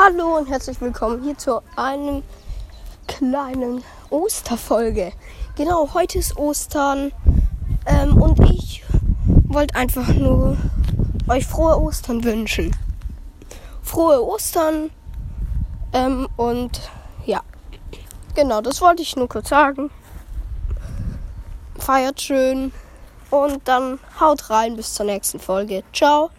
Hallo und herzlich willkommen hier zu einem kleinen Osterfolge. Genau, heute ist Ostern ähm, und ich wollte einfach nur euch frohe Ostern wünschen. Frohe Ostern ähm, und ja, genau, das wollte ich nur kurz sagen. Feiert schön und dann haut rein bis zur nächsten Folge. Ciao.